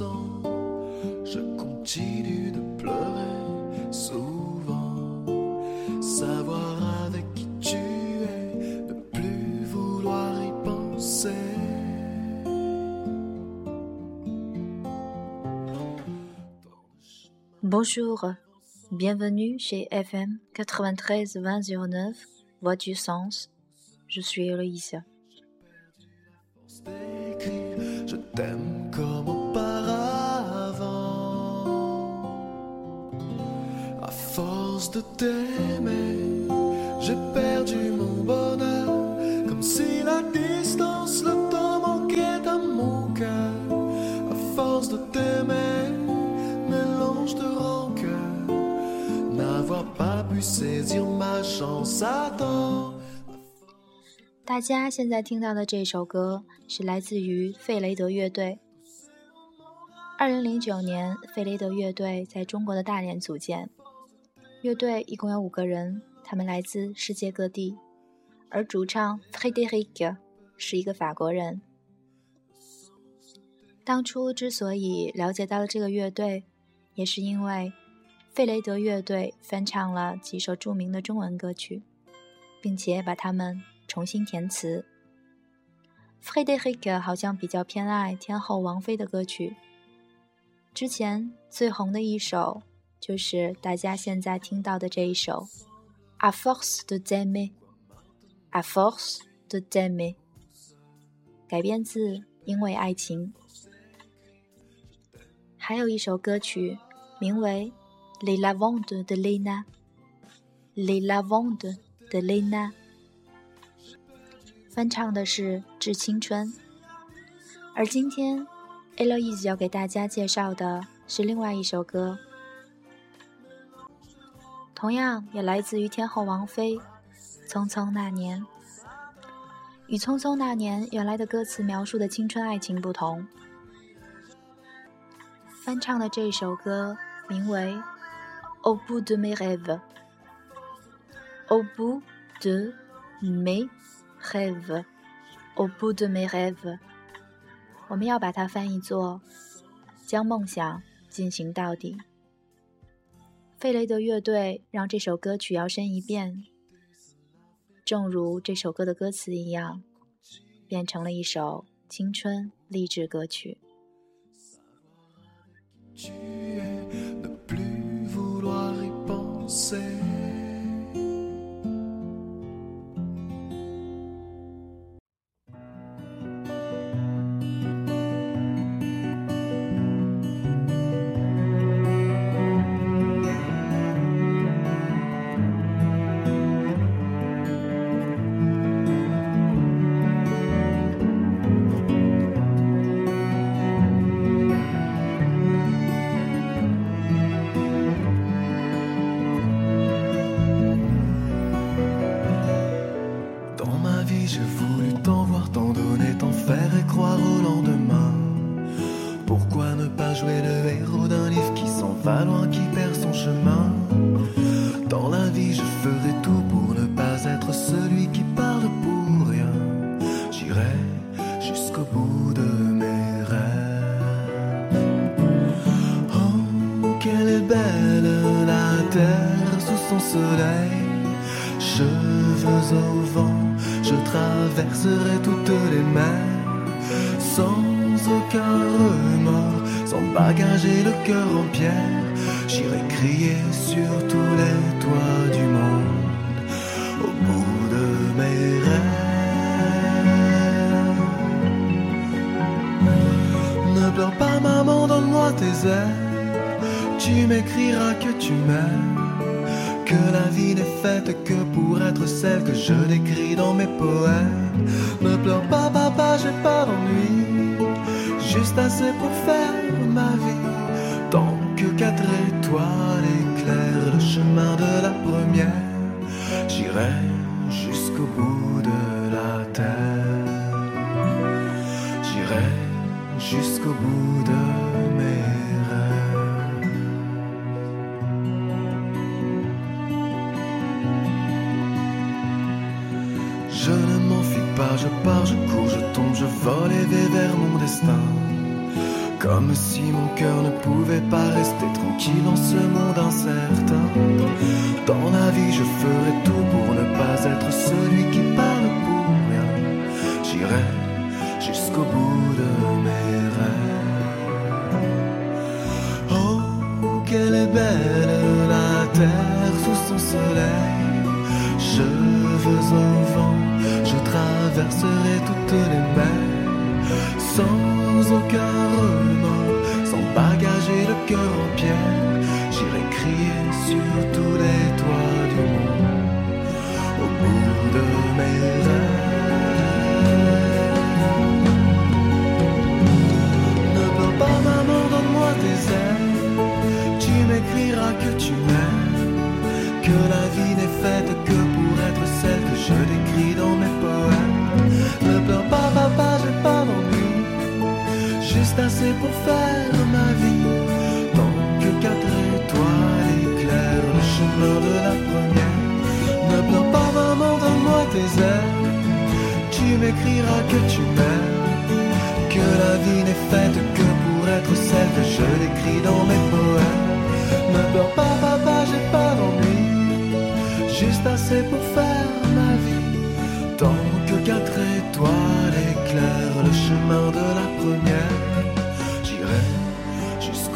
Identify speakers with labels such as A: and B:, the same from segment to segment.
A: sang. Je continue de pleurer souvent. Savoir avec qui tu es, ne plus vouloir y penser.
B: Bonjour, bienvenue chez FM 93 2009, Voix du Sens. Je suis Eloïse.
A: d'écrire, je t'aime comme À force de t'aimer, j'ai perdu mon bonheur, comme si la distance, le temps manquait à mon cœur. À force de t'aimer, mélange de rancœur, n'avoir pas pu saisir ma chance à temps.
B: 大家现在听到的这首歌是来自于费雷德乐队。二零零九年，费雷德乐队在中国的大连组建。乐队一共有五个人，他们来自世界各地，而主唱 Frédéric 是一个法国人。当初之所以了解到了这个乐队，也是因为费雷德乐队翻唱了几首著名的中文歌曲，并且把它们重新填词。Frédéric 好像比较偏爱天后王菲的歌曲。之前最红的一首就是大家现在听到的这一首《A force de t'aimer》，《À force de t'aimer》，改编自《因为爱情》。还有一首歌曲名为《Les Lavandes de Lena》，《Les Lavandes de Lena》。翻唱的是《致青春》，而今天 Eloise 要给大家介绍的是另外一首歌，同样也来自于天后王菲，《匆匆那年》。与《匆匆那年》原来的歌词描述的青春爱情不同，翻唱的这首歌名为《Au bout de mes rêves》，《Au bout de mes rêves》，《Au bout de mes rêves》，我们要把它翻译作“将梦想进行到底”。费雷德乐队让这首歌曲摇身一变，正如这首歌的歌词一样，变成了一首青春励志歌曲。
A: Au vent, je traverserai toutes les mers sans aucun remords, sans bagage et le cœur en pierre. J'irai crier sur tous les toits du monde au bout de mes rêves. Ne pleure pas, maman, donne-moi tes ailes. Tu m'écriras que tu m'aimes. Que la vie n'est faite que pour être celle que je décris dans mes poèmes. Ne pleure pas, papa, j'ai pas d'ennui. Juste assez pour faire ma vie. Tant que quatre étoiles éclairent le chemin de la première, j'irai jusqu'au bout de la terre. J'irai jusqu'au bout de mes je pars, je cours, je tombe, je vole et vais vers mon destin. Comme si mon cœur ne pouvait pas rester tranquille en ce monde incertain. Dans la vie, je ferai tout pour ne pas être celui qui parle pour rien. J'irai jusqu'au bout de mes rêves. Oh, quelle est belle la terre sous son soleil. Cheveux au vent, traverserai toutes les mers sans aucun remords, sans bagage et le cœur en pierre. J'irai crier sur tous les toits du monde, au bout de mes rêves. Pour faire ma vie. Tant que quatre étoiles éclairent le chemin de la première. Ne pleure pas, maman, donne-moi tes ailes. Tu m'écriras que tu m'aimes, que la vie n'est faite que pour être celle que je décris dans mes poèmes. Ne pleure pas, papa, j'ai pas d'ennui, juste assez pour faire ma vie. Tant que quatre étoiles éclairent le chemin de la première,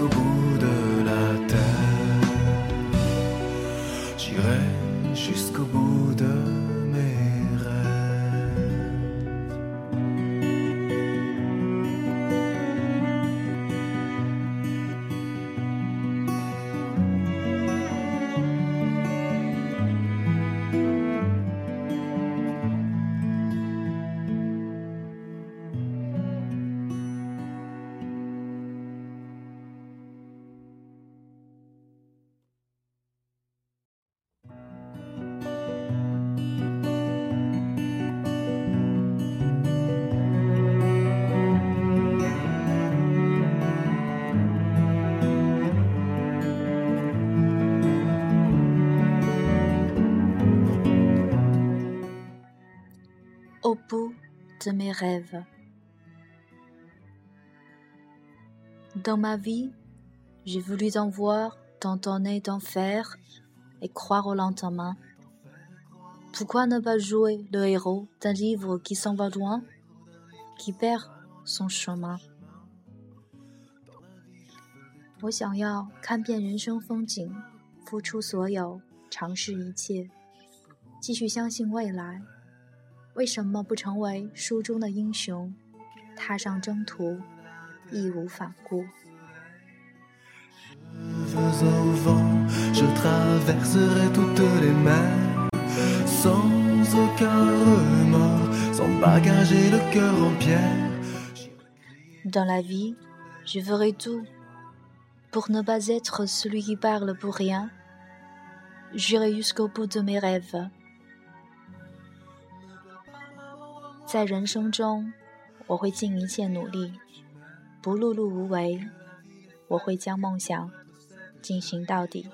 A: jusqu'au bout de la terre. J'irai jusqu'au bout de mes rêves.
B: Dans ma vie, j'ai voulu t'en voir, t'entendre d'enfer et croire au lendemain. Pourquoi ne pas jouer le héros d'un livre qui s'en va loin, qui perd son chemin? 我想要看遍人生风景，付出所有，尝试一切，继续相信未来。 为什么不成为书中的英雄，踏上征途，义无反顾？
A: Cheveux au vent, je traverserai toutes les mers sans aucun remords, sans bagage et le cœur en pierre.
B: Dans la vie, je ferai tout pour ne pas être celui qui parle pour rien. J'irai jusqu'au bout de mes rêves. 在人生中，我会尽一切努力，不碌碌无为。我会将梦想进行到底。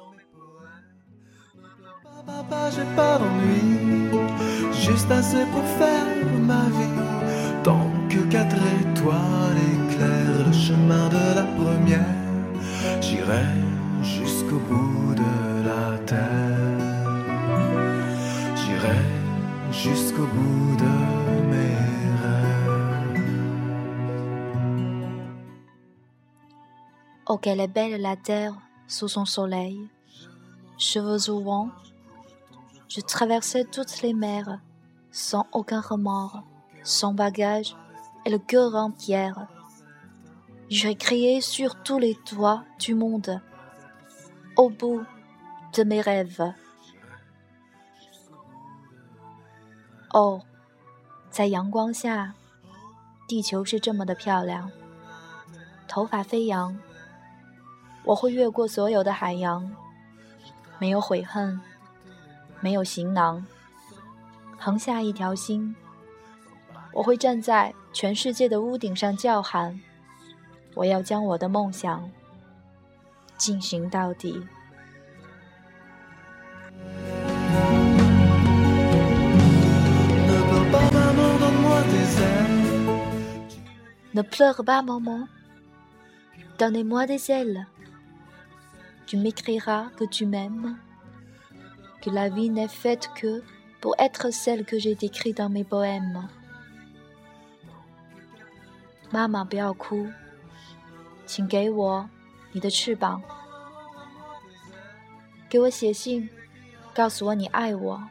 B: qu'elle est belle la terre sous son soleil. Cheveux au vent, je traversais toutes les mers sans aucun remords, sans bagage et le cœur en pierre. J'ai crié sur tous les toits du monde, au bout de mes rêves. Oh，在阳光下，地球是这么的漂亮，头发飞扬。 我会越过所有的海洋，没有悔恨，没有行囊，横下一条心。我会站在全世界的屋顶上叫喊，我要将我的梦想进行到底。
A: Ne pleure pas, maman. Donne-moi
B: des ailes. Tu m'écriras que tu m'aimes, que la vie n'est faite que pour être celle que j'ai décrite dans mes poèmes. 妈妈，不要哭，请给我你的翅膀，给我写信，告诉我你爱我，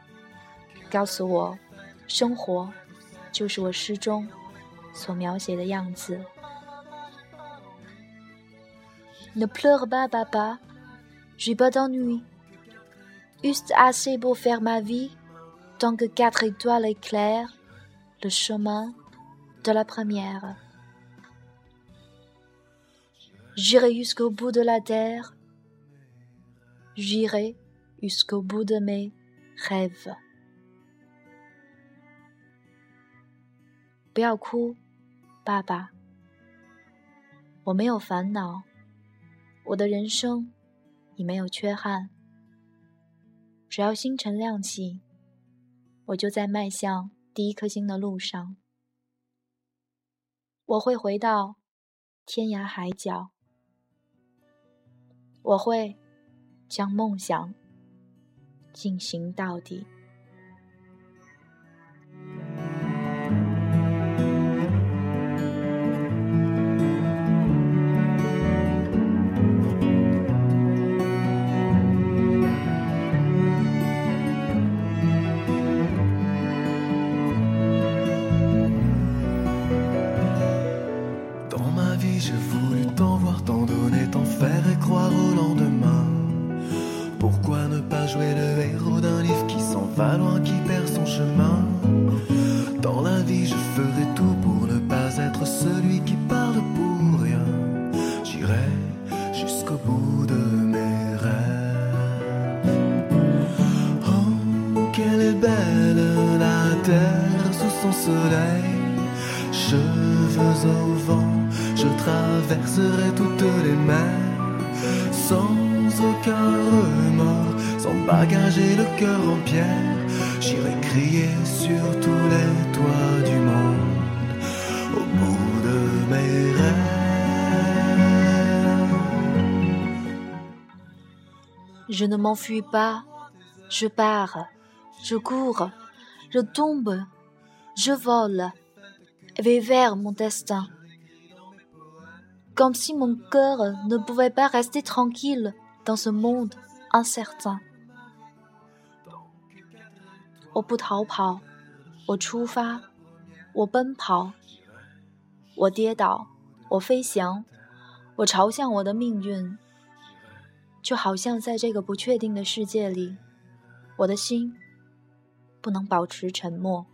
B: 告诉我，生活就是我诗中所描写的样子。Ne pleure pas, papa. J'ai pas d'ennui. Juste assez pour faire ma vie, tant que quatre étoiles éclairent le chemin de la première. J'irai jusqu'au bout de la terre. J'irai jusqu'au bout de mes rêves. 不要哭，爸爸。我没有烦恼。我的人生 你没有缺憾，只要星辰亮起，我就在迈向第一颗星的路上。我会回到天涯海角，我会将梦想进行到底。
A: Et le cœur en pierre, j'irai crier sur tous les toits du monde, au bout de mes rêves.
B: Je ne m'enfuis pas, je pars, je cours, je tombe, je vole et vais vers mon destin. Comme si mon cœur ne pouvait pas rester tranquille dans ce monde incertain. 我不逃跑，我出发，我奔跑，我跌倒，我飞翔，我朝向我的命运。就好像在这个不确定的世界里，我的心不能保持沉默。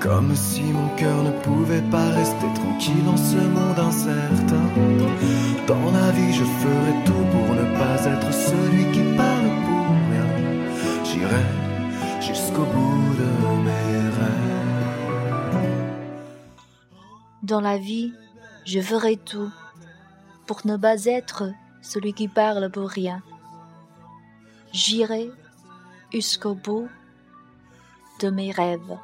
A: Comme si mon cœur ne pouvait pas rester tranquille en ce monde incertain. Dans la vie, je ferai tout pour ne pas être celui qui parle pour rien. J'irai jusqu'au bout de mes rêves.
B: Dans la vie, je ferai tout pour ne pas être celui qui parle pour rien. J'irai jusqu'au bout de mes rêves.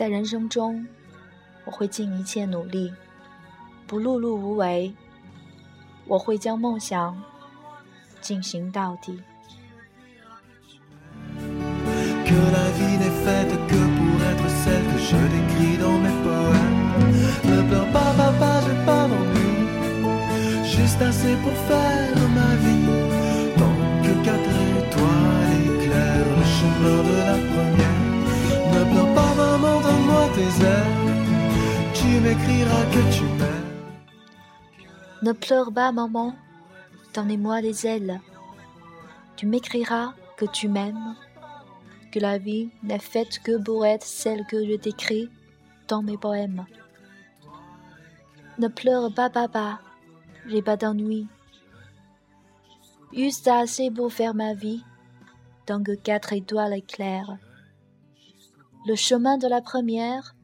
B: 在人生中，我会尽一切努力，不碌碌无为。我会将梦想进行到底。
A: Ne pleure pas, maman.
B: Donnez-moi les ailes. Tu m'écriras que tu m'aimes, que la vie n'est faite que pour être celle que je décris dans mes poèmes. Ne pleure pas, papa. J'ai pas d'ennui. Juste assez pour faire ma vie, tant que quatre étoiles éclairent. Le chemin de la première,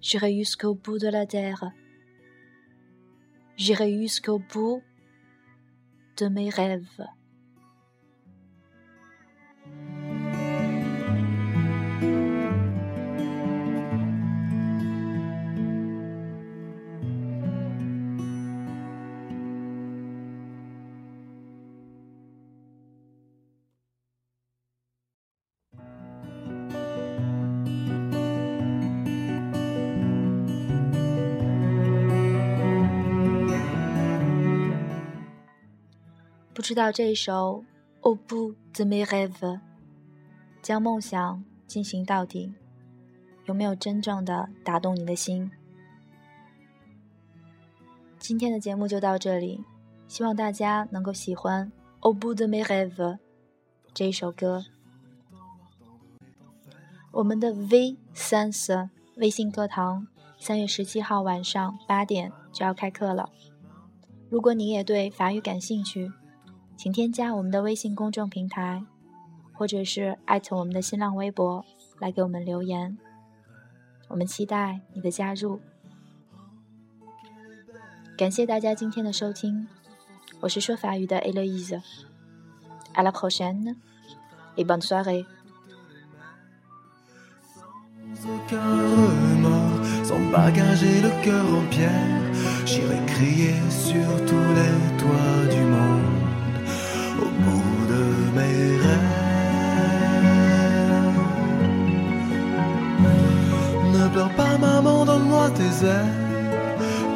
B: J'irai jusqu'au bout de la terre. J'irai jusqu'au bout de mes rêves. 知道这一首《Au bout de mes rêves》将梦想进行到底，有没有真正的打动你的心？今天的节目就到这里，希望大家能够喜欢《Au bout de mes rêves》这一首歌。我们的 V Sense 微信课堂三月十七号晚上八点就要开课了，如果你也对法语感兴趣。请添加我们的微信公众平台，或者是艾特我们的新浪微博来给我们留言。我们期待你的加入。感谢大家今天的收听，我是说法语的 Eloise。À la prochaine et bonne soirée.
A: Ne pleure pas, maman, donne-moi tes ailes.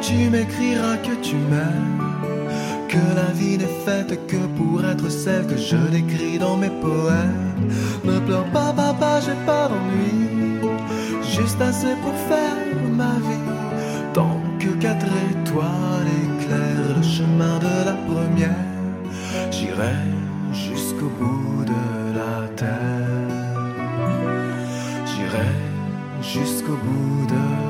A: Tu m'écriras que tu m'aimes. Que la vie n'est faite que pour être celle que je décris dans mes poèmes. Ne pleure pas, papa, j'ai pas d'ennui. Juste assez pour faire ma vie. Tant que quatre étoiles éclairent le chemin de la première. J'irai jusqu'au bout de la terre. J'irai jusqu'au bout de